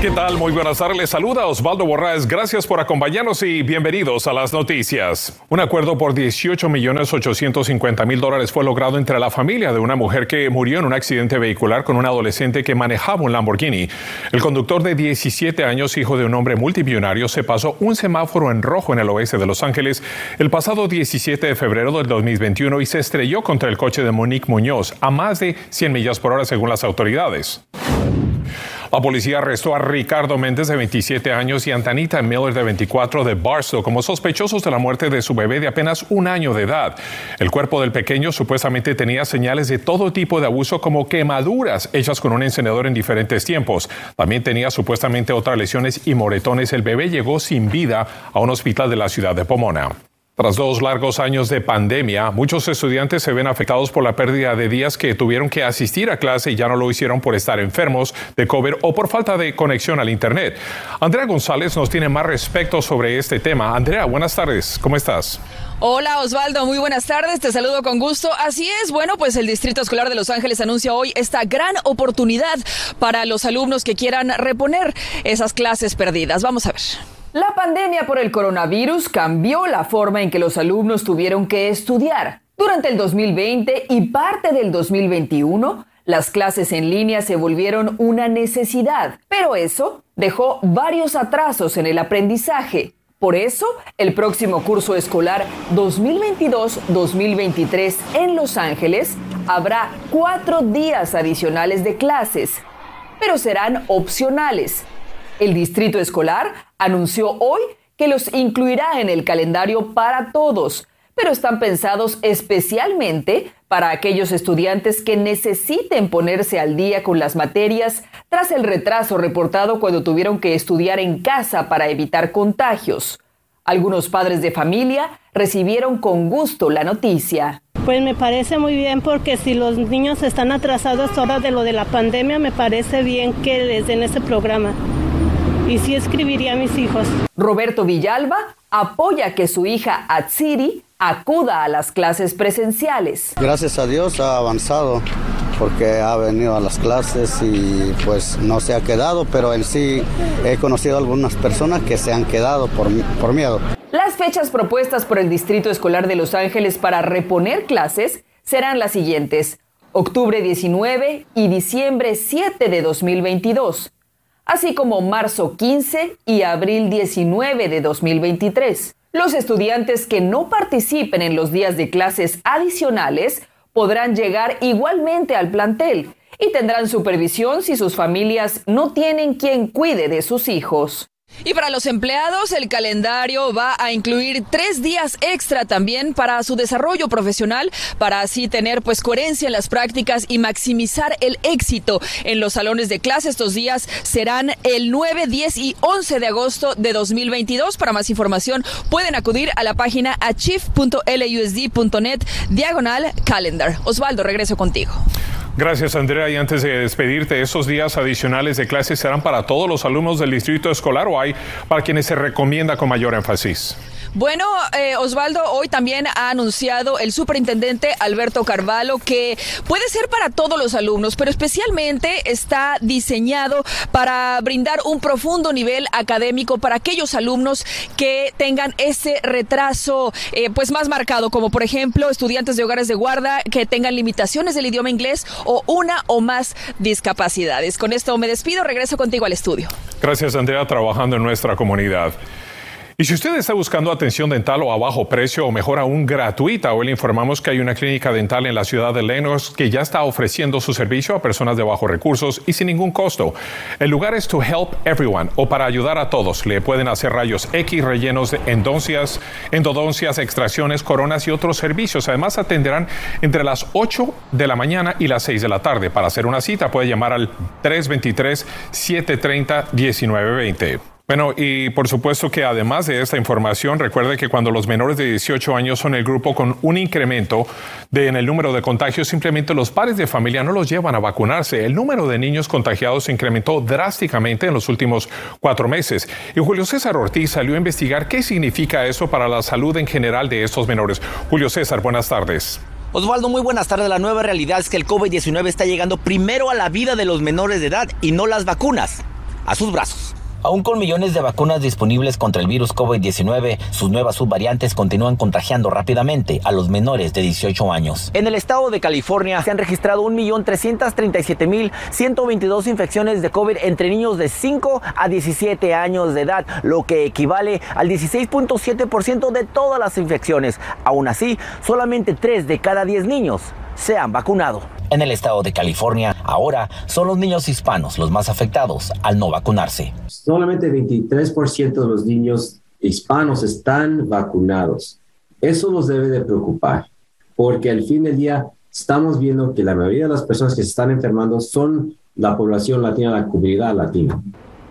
¿Qué tal? Muy buenas tardes. Les saluda Osvaldo Borraes. Gracias por acompañarnos y bienvenidos a las noticias. Un acuerdo por 18 millones 850 mil dólares fue logrado entre la familia de una mujer que murió en un accidente vehicular con un adolescente que manejaba un Lamborghini. El conductor de 17 años, hijo de un hombre multimillonario, se pasó un semáforo en rojo en el oeste de Los Ángeles el pasado 17 de febrero del 2021 y se estrelló contra el coche de Monique Muñoz a más de 100 millas por hora según las autoridades. La policía arrestó a Ricardo Méndez de 27 años y Antanita Miller de 24 de Barstow como sospechosos de la muerte de su bebé de apenas un año de edad. El cuerpo del pequeño supuestamente tenía señales de todo tipo de abuso como quemaduras hechas con un encendedor en diferentes tiempos. También tenía supuestamente otras lesiones y moretones. El bebé llegó sin vida a un hospital de la ciudad de Pomona. Tras dos largos años de pandemia, muchos estudiantes se ven afectados por la pérdida de días que tuvieron que asistir a clase y ya no lo hicieron por estar enfermos de COVID o por falta de conexión al Internet. Andrea González nos tiene más respecto sobre este tema. Andrea, buenas tardes. ¿Cómo estás? Hola Osvaldo, muy buenas tardes, te saludo con gusto. Así es, bueno, pues el Distrito Escolar de Los Ángeles anuncia hoy esta gran oportunidad para los alumnos que quieran reponer esas clases perdidas. Vamos a ver. La pandemia por el coronavirus cambió la forma en que los alumnos tuvieron que estudiar. Durante el 2020 y parte del 2021, las clases en línea se volvieron una necesidad, pero eso dejó varios atrasos en el aprendizaje. Por eso, el próximo curso escolar 2022-2023 en Los Ángeles habrá cuatro días adicionales de clases, pero serán opcionales el distrito escolar anunció hoy que los incluirá en el calendario para todos, pero están pensados especialmente para aquellos estudiantes que necesiten ponerse al día con las materias tras el retraso reportado cuando tuvieron que estudiar en casa para evitar contagios. Algunos padres de familia recibieron con gusto la noticia. Pues me parece muy bien porque si los niños están atrasados ahora de lo de la pandemia, me parece bien que les den ese programa y sí escribiría a mis hijos. Roberto Villalba apoya que su hija Atsiri acuda a las clases presenciales. Gracias a Dios ha avanzado porque ha venido a las clases y pues no se ha quedado, pero en sí he conocido algunas personas que se han quedado por, por miedo. Las fechas propuestas por el Distrito Escolar de Los Ángeles para reponer clases serán las siguientes. Octubre 19 y diciembre 7 de 2022 así como marzo 15 y abril 19 de 2023. Los estudiantes que no participen en los días de clases adicionales podrán llegar igualmente al plantel y tendrán supervisión si sus familias no tienen quien cuide de sus hijos. Y para los empleados, el calendario va a incluir tres días extra también para su desarrollo profesional, para así tener pues coherencia en las prácticas y maximizar el éxito en los salones de clase. Estos días serán el 9, 10 y 11 de agosto de 2022. Para más información pueden acudir a la página achieve.lusd.net diagonal calendar. Osvaldo, regreso contigo. Gracias, Andrea. Y antes de despedirte, ¿esos días adicionales de clases serán para todos los alumnos del distrito escolar o hay para quienes se recomienda con mayor énfasis? Bueno, eh, Osvaldo, hoy también ha anunciado el superintendente Alberto Carvalho que puede ser para todos los alumnos, pero especialmente está diseñado para brindar un profundo nivel académico para aquellos alumnos que tengan ese retraso eh, pues más marcado, como por ejemplo estudiantes de hogares de guarda que tengan limitaciones del idioma inglés o una o más discapacidades. Con esto me despido, regreso contigo al estudio. Gracias, Andrea, trabajando en nuestra comunidad. Y si usted está buscando atención dental o a bajo precio o mejor aún gratuita, hoy le informamos que hay una clínica dental en la ciudad de Lenox que ya está ofreciendo su servicio a personas de bajos recursos y sin ningún costo. El lugar es To Help Everyone o para ayudar a todos. Le pueden hacer rayos X rellenos de endoncias, endodoncias, extracciones, coronas y otros servicios. Además atenderán entre las 8 de la mañana y las 6 de la tarde. Para hacer una cita puede llamar al 323 730 1920. Bueno, y por supuesto que además de esta información, recuerde que cuando los menores de 18 años son el grupo con un incremento de, en el número de contagios, simplemente los padres de familia no los llevan a vacunarse. El número de niños contagiados se incrementó drásticamente en los últimos cuatro meses. Y Julio César Ortiz salió a investigar qué significa eso para la salud en general de estos menores. Julio César, buenas tardes. Osvaldo, muy buenas tardes. La nueva realidad es que el COVID-19 está llegando primero a la vida de los menores de edad y no las vacunas. A sus brazos. Aún con millones de vacunas disponibles contra el virus COVID-19, sus nuevas subvariantes continúan contagiando rápidamente a los menores de 18 años. En el estado de California se han registrado 1.337.122 infecciones de COVID entre niños de 5 a 17 años de edad, lo que equivale al 16.7% de todas las infecciones. Aún así, solamente 3 de cada 10 niños se han vacunado. En el estado de California, ahora son los niños hispanos los más afectados al no vacunarse. Solamente 23% de los niños hispanos están vacunados. Eso nos debe de preocupar, porque al fin del día estamos viendo que la mayoría de las personas que se están enfermando son la población latina, la comunidad latina.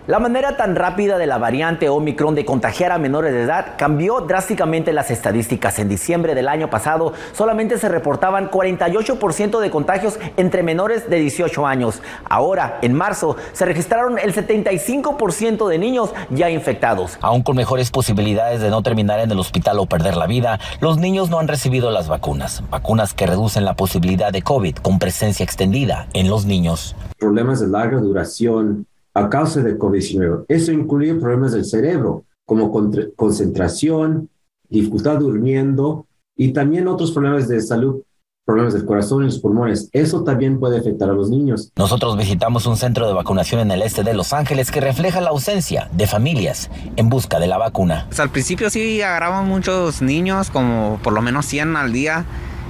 La manera tan rápida de la variante Omicron de contagiar a menores de edad cambió drásticamente las estadísticas. En diciembre del año pasado solamente se reportaban 48% de contagios entre menores de 18 años. Ahora, en marzo, se registraron el 75% de niños ya infectados. Aún con mejores posibilidades de no terminar en el hospital o perder la vida, los niños no han recibido las vacunas. Vacunas que reducen la posibilidad de COVID con presencia extendida en los niños. Problemas de larga duración a causa de COVID-19. Eso incluye problemas del cerebro, como concentración, dificultad durmiendo y también otros problemas de salud problemas del corazón y los pulmones. Eso también puede afectar a los niños. Nosotros visitamos un centro de vacunación en el este de Los Ángeles que refleja la ausencia de familias en busca de la vacuna. Pues al principio sí agarraban muchos niños, como por lo menos 100 al día,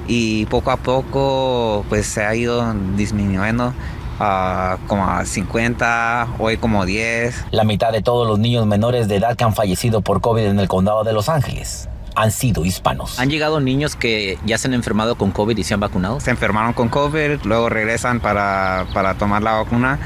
y poco a poco pues se ha ido disminuyendo como a 50, hoy como 10. La mitad de todos los niños menores de edad que han fallecido por COVID en el condado de Los Ángeles han sido hispanos. ¿Han llegado niños que ya se han enfermado con COVID y se han vacunado? Se enfermaron con COVID, luego regresan para, para tomar la vacuna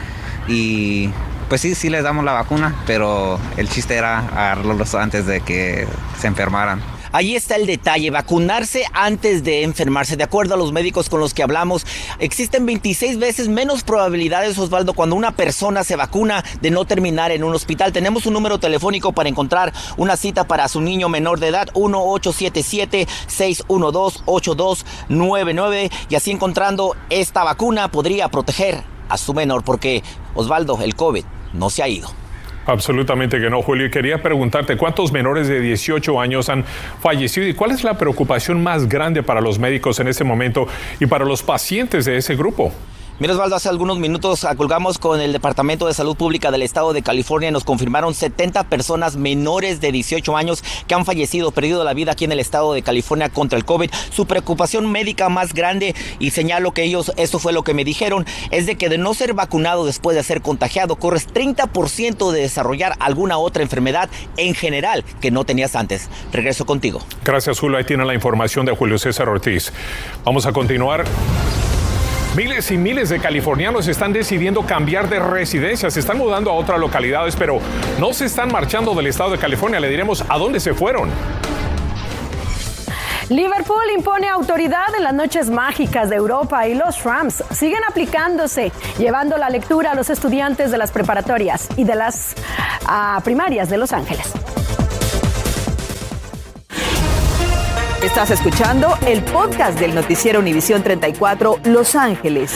y pues sí, sí les damos la vacuna, pero el chiste era agarrarlos antes de que se enfermaran. Ahí está el detalle, vacunarse antes de enfermarse. De acuerdo a los médicos con los que hablamos, existen 26 veces menos probabilidades, Osvaldo, cuando una persona se vacuna de no terminar en un hospital. Tenemos un número telefónico para encontrar una cita para su niño menor de edad, 1877-612-8299. Y así encontrando esta vacuna podría proteger a su menor, porque Osvaldo, el COVID no se ha ido. Absolutamente que no, Julio. Y quería preguntarte, ¿cuántos menores de 18 años han fallecido y cuál es la preocupación más grande para los médicos en este momento y para los pacientes de ese grupo? Mira Osvaldo, hace algunos minutos colgamos con el Departamento de Salud Pública del Estado de California y nos confirmaron 70 personas menores de 18 años que han fallecido, perdido la vida aquí en el Estado de California contra el COVID. Su preocupación médica más grande, y señalo que ellos, esto fue lo que me dijeron, es de que de no ser vacunado después de ser contagiado, corres 30% de desarrollar alguna otra enfermedad en general que no tenías antes. Regreso contigo. Gracias, Julio. Ahí tiene la información de Julio César Ortiz. Vamos a continuar. Miles y miles de californianos están decidiendo cambiar de residencia, se están mudando a otras localidades, pero no se están marchando del estado de California. Le diremos a dónde se fueron. Liverpool impone autoridad en las noches mágicas de Europa y los Rams siguen aplicándose, llevando la lectura a los estudiantes de las preparatorias y de las ah, primarias de Los Ángeles. Estás escuchando el podcast del noticiero Univisión 34 Los Ángeles.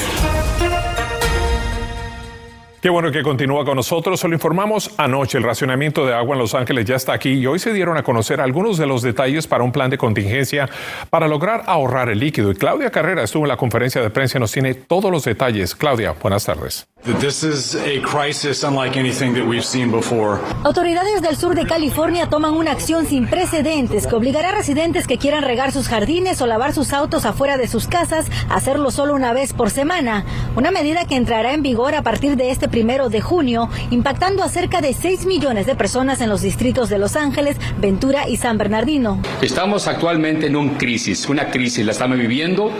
Qué bueno que continúa con nosotros. Solo informamos anoche el racionamiento de agua en Los Ángeles ya está aquí y hoy se dieron a conocer algunos de los detalles para un plan de contingencia para lograr ahorrar el líquido. Y Claudia Carrera estuvo en la conferencia de prensa y nos tiene todos los detalles. Claudia, buenas tardes. Autoridades del sur de California toman una acción sin precedentes que obligará a residentes que quieran regar sus jardines o lavar sus autos afuera de sus casas a hacerlo solo una vez por semana. Una medida que entrará en vigor a partir de este primero de junio, impactando a cerca de 6 millones de personas en los distritos de Los Ángeles, Ventura y San Bernardino. Estamos actualmente en una crisis, una crisis la estamos viviendo.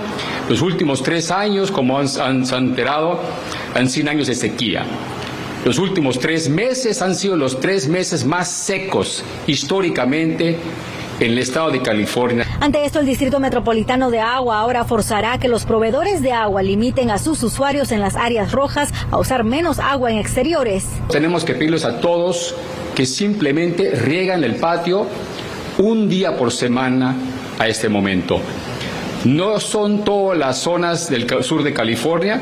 Los últimos tres años, como han, han, han enterado, han sido años de sequía. Los últimos tres meses han sido los tres meses más secos históricamente en el estado de California. Ante esto, el Distrito Metropolitano de Agua ahora forzará que los proveedores de agua limiten a sus usuarios en las áreas rojas a usar menos agua en exteriores. Tenemos que pedirles a todos que simplemente riegan el patio un día por semana a este momento. No son todas las zonas del sur de California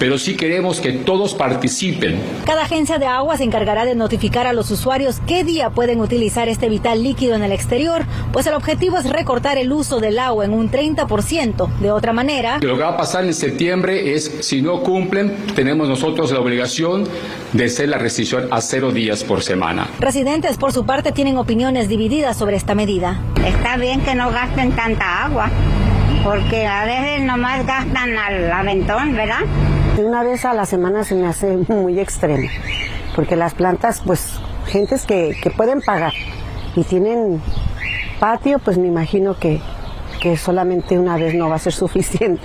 pero sí queremos que todos participen. Cada agencia de agua se encargará de notificar a los usuarios qué día pueden utilizar este vital líquido en el exterior, pues el objetivo es recortar el uso del agua en un 30%. De otra manera, lo que va a pasar en septiembre es, si no cumplen, tenemos nosotros la obligación de hacer la restricción a cero días por semana. Residentes, por su parte, tienen opiniones divididas sobre esta medida. Está bien que no gasten tanta agua, porque a veces nomás gastan al aventón, ¿verdad? Una vez a la semana se me hace muy extremo, porque las plantas, pues, gentes que, que pueden pagar y tienen patio, pues me imagino que, que solamente una vez no va a ser suficiente.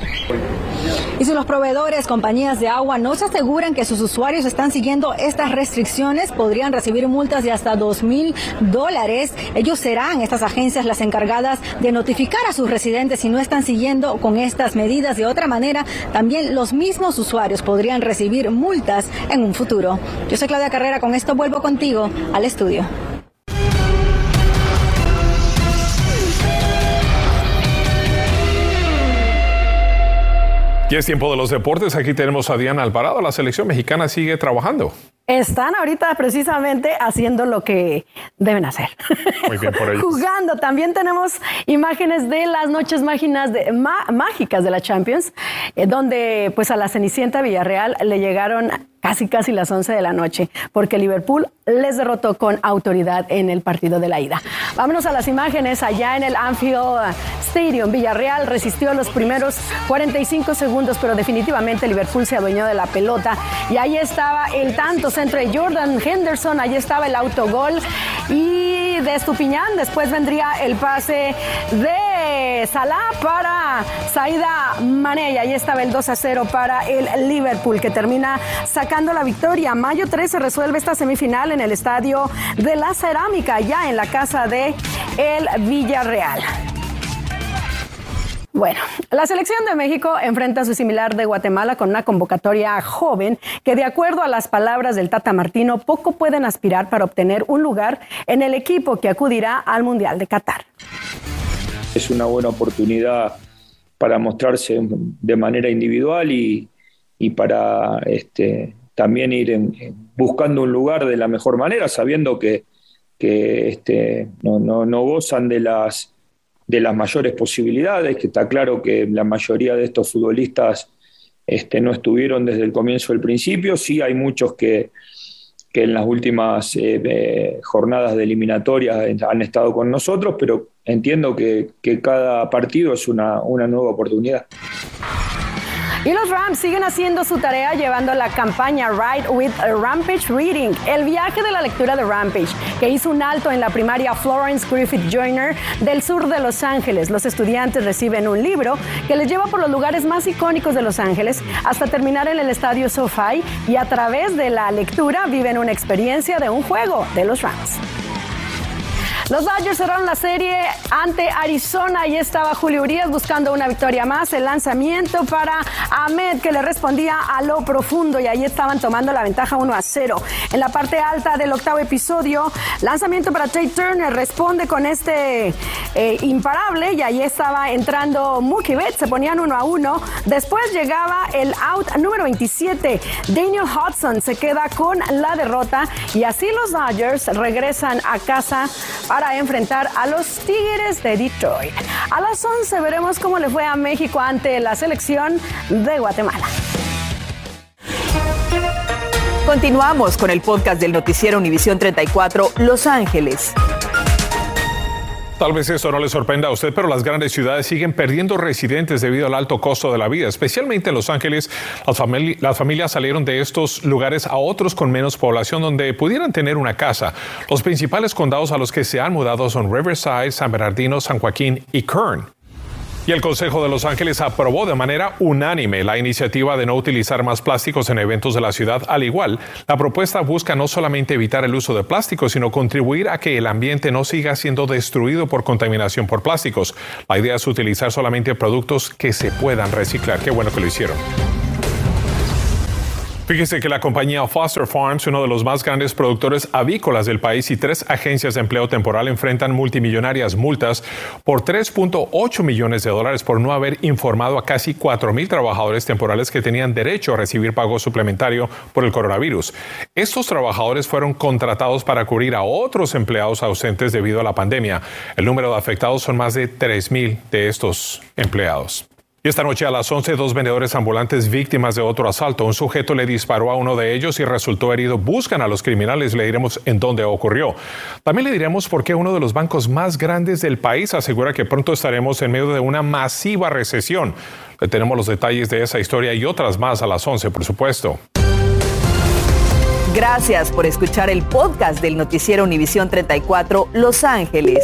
Y si los proveedores, compañías de agua no se aseguran que sus usuarios están siguiendo estas restricciones, podrían recibir multas de hasta dos mil dólares. Ellos serán, estas agencias, las encargadas de notificar a sus residentes si no están siguiendo con estas medidas. De otra manera, también los mismos usuarios podrían recibir multas en un futuro. Yo soy Claudia Carrera, con esto vuelvo contigo al estudio. Y es tiempo de los deportes. Aquí tenemos a Diana Alvarado. La selección mexicana sigue trabajando. Están ahorita precisamente haciendo lo que deben hacer. Muy bien por ellos. Jugando. También tenemos imágenes de las noches mágicas de, mágicas de la Champions, eh, donde pues a la Cenicienta Villarreal le llegaron casi casi las 11 de la noche, porque Liverpool les derrotó con autoridad en el partido de la ida. Vámonos a las imágenes allá en el Anfield Stadium. Villarreal resistió los primeros 45 segundos, pero definitivamente Liverpool se adueñó de la pelota y ahí estaba el tanto centro de Jordan Henderson, ahí estaba el autogol y de Estupiñán después vendría el pase de Salah para Saida Mané y estaba el 2 a 0 para el Liverpool que termina sacando la victoria. Mayo 13 resuelve esta semifinal en el estadio de la Cerámica, ya en la casa de el Villarreal. Bueno, la selección de México enfrenta a su similar de Guatemala con una convocatoria joven que de acuerdo a las palabras del Tata Martino poco pueden aspirar para obtener un lugar en el equipo que acudirá al Mundial de Qatar. Es una buena oportunidad para mostrarse de manera individual y, y para este, también ir buscando un lugar de la mejor manera, sabiendo que, este, no, gozan de las, de las mayores posibilidades, que está claro que la mayoría de estos futbolistas este, no estuvieron desde el comienzo del principio, sí hay muchos que, en las últimas eh, eh, jornadas de eliminatorias han estado con nosotros, pero entiendo que, cada partido es una, una nueva oportunidad. Y los Rams siguen haciendo su tarea llevando la campaña Ride with Rampage Reading, el viaje de la lectura de Rampage, que hizo un alto en la primaria Florence Griffith Joyner del sur de Los Ángeles. Los estudiantes reciben un libro que les lleva por los lugares más icónicos de Los Ángeles hasta terminar en el estadio SoFi y a través de la lectura viven una experiencia de un juego de los Rams. Los Dodgers cerraron la serie ante Arizona y estaba Julio Urias buscando una victoria más. El lanzamiento para Ahmed que le respondía a lo profundo y ahí estaban tomando la ventaja 1 a 0. En la parte alta del octavo episodio, lanzamiento para Trey Turner responde con este eh, imparable y ahí estaba entrando Mookie Betts, se ponían 1 a 1. Después llegaba el out número 27. Daniel Hudson se queda con la derrota y así los Dodgers regresan a casa para enfrentar a los Tigres de Detroit. A las 11 veremos cómo le fue a México ante la selección de Guatemala. Continuamos con el podcast del noticiero Univisión 34 Los Ángeles. Tal vez eso no le sorprenda a usted, pero las grandes ciudades siguen perdiendo residentes debido al alto costo de la vida, especialmente en Los Ángeles. Las, familias salieron de estos lugares a otros con menos población donde pudieran tener una casa. Los principales condados a los que se han mudado son Riverside, San Bernardino, San Joaquín y Kern. Y el Consejo de Los Ángeles aprobó de manera unánime la iniciativa de no utilizar más plásticos en eventos de la ciudad. Al igual, la propuesta busca no solamente evitar el uso de plásticos, sino contribuir a que el ambiente no siga siendo destruido por contaminación por plásticos. La idea es utilizar solamente productos que se puedan reciclar. Qué bueno que lo hicieron. Fíjese que la compañía Foster Farms, uno de los más grandes productores avícolas del país y tres agencias de empleo temporal enfrentan multimillonarias multas por 3.8 millones de dólares por no haber informado a casi 4 mil trabajadores temporales que tenían derecho a recibir pago suplementario por el coronavirus. Estos trabajadores fueron contratados para cubrir a otros empleados ausentes debido a la pandemia. El número de afectados son más de 3 mil de estos empleados. Y esta noche a las 11, dos vendedores ambulantes víctimas de otro asalto. Un sujeto le disparó a uno de ellos y resultó herido. Buscan a los criminales. Le diremos en dónde ocurrió. También le diremos por qué uno de los bancos más grandes del país asegura que pronto estaremos en medio de una masiva recesión. Le tenemos los detalles de esa historia y otras más a las 11, por supuesto. Gracias por escuchar el podcast del noticiero Univisión 34 Los Ángeles.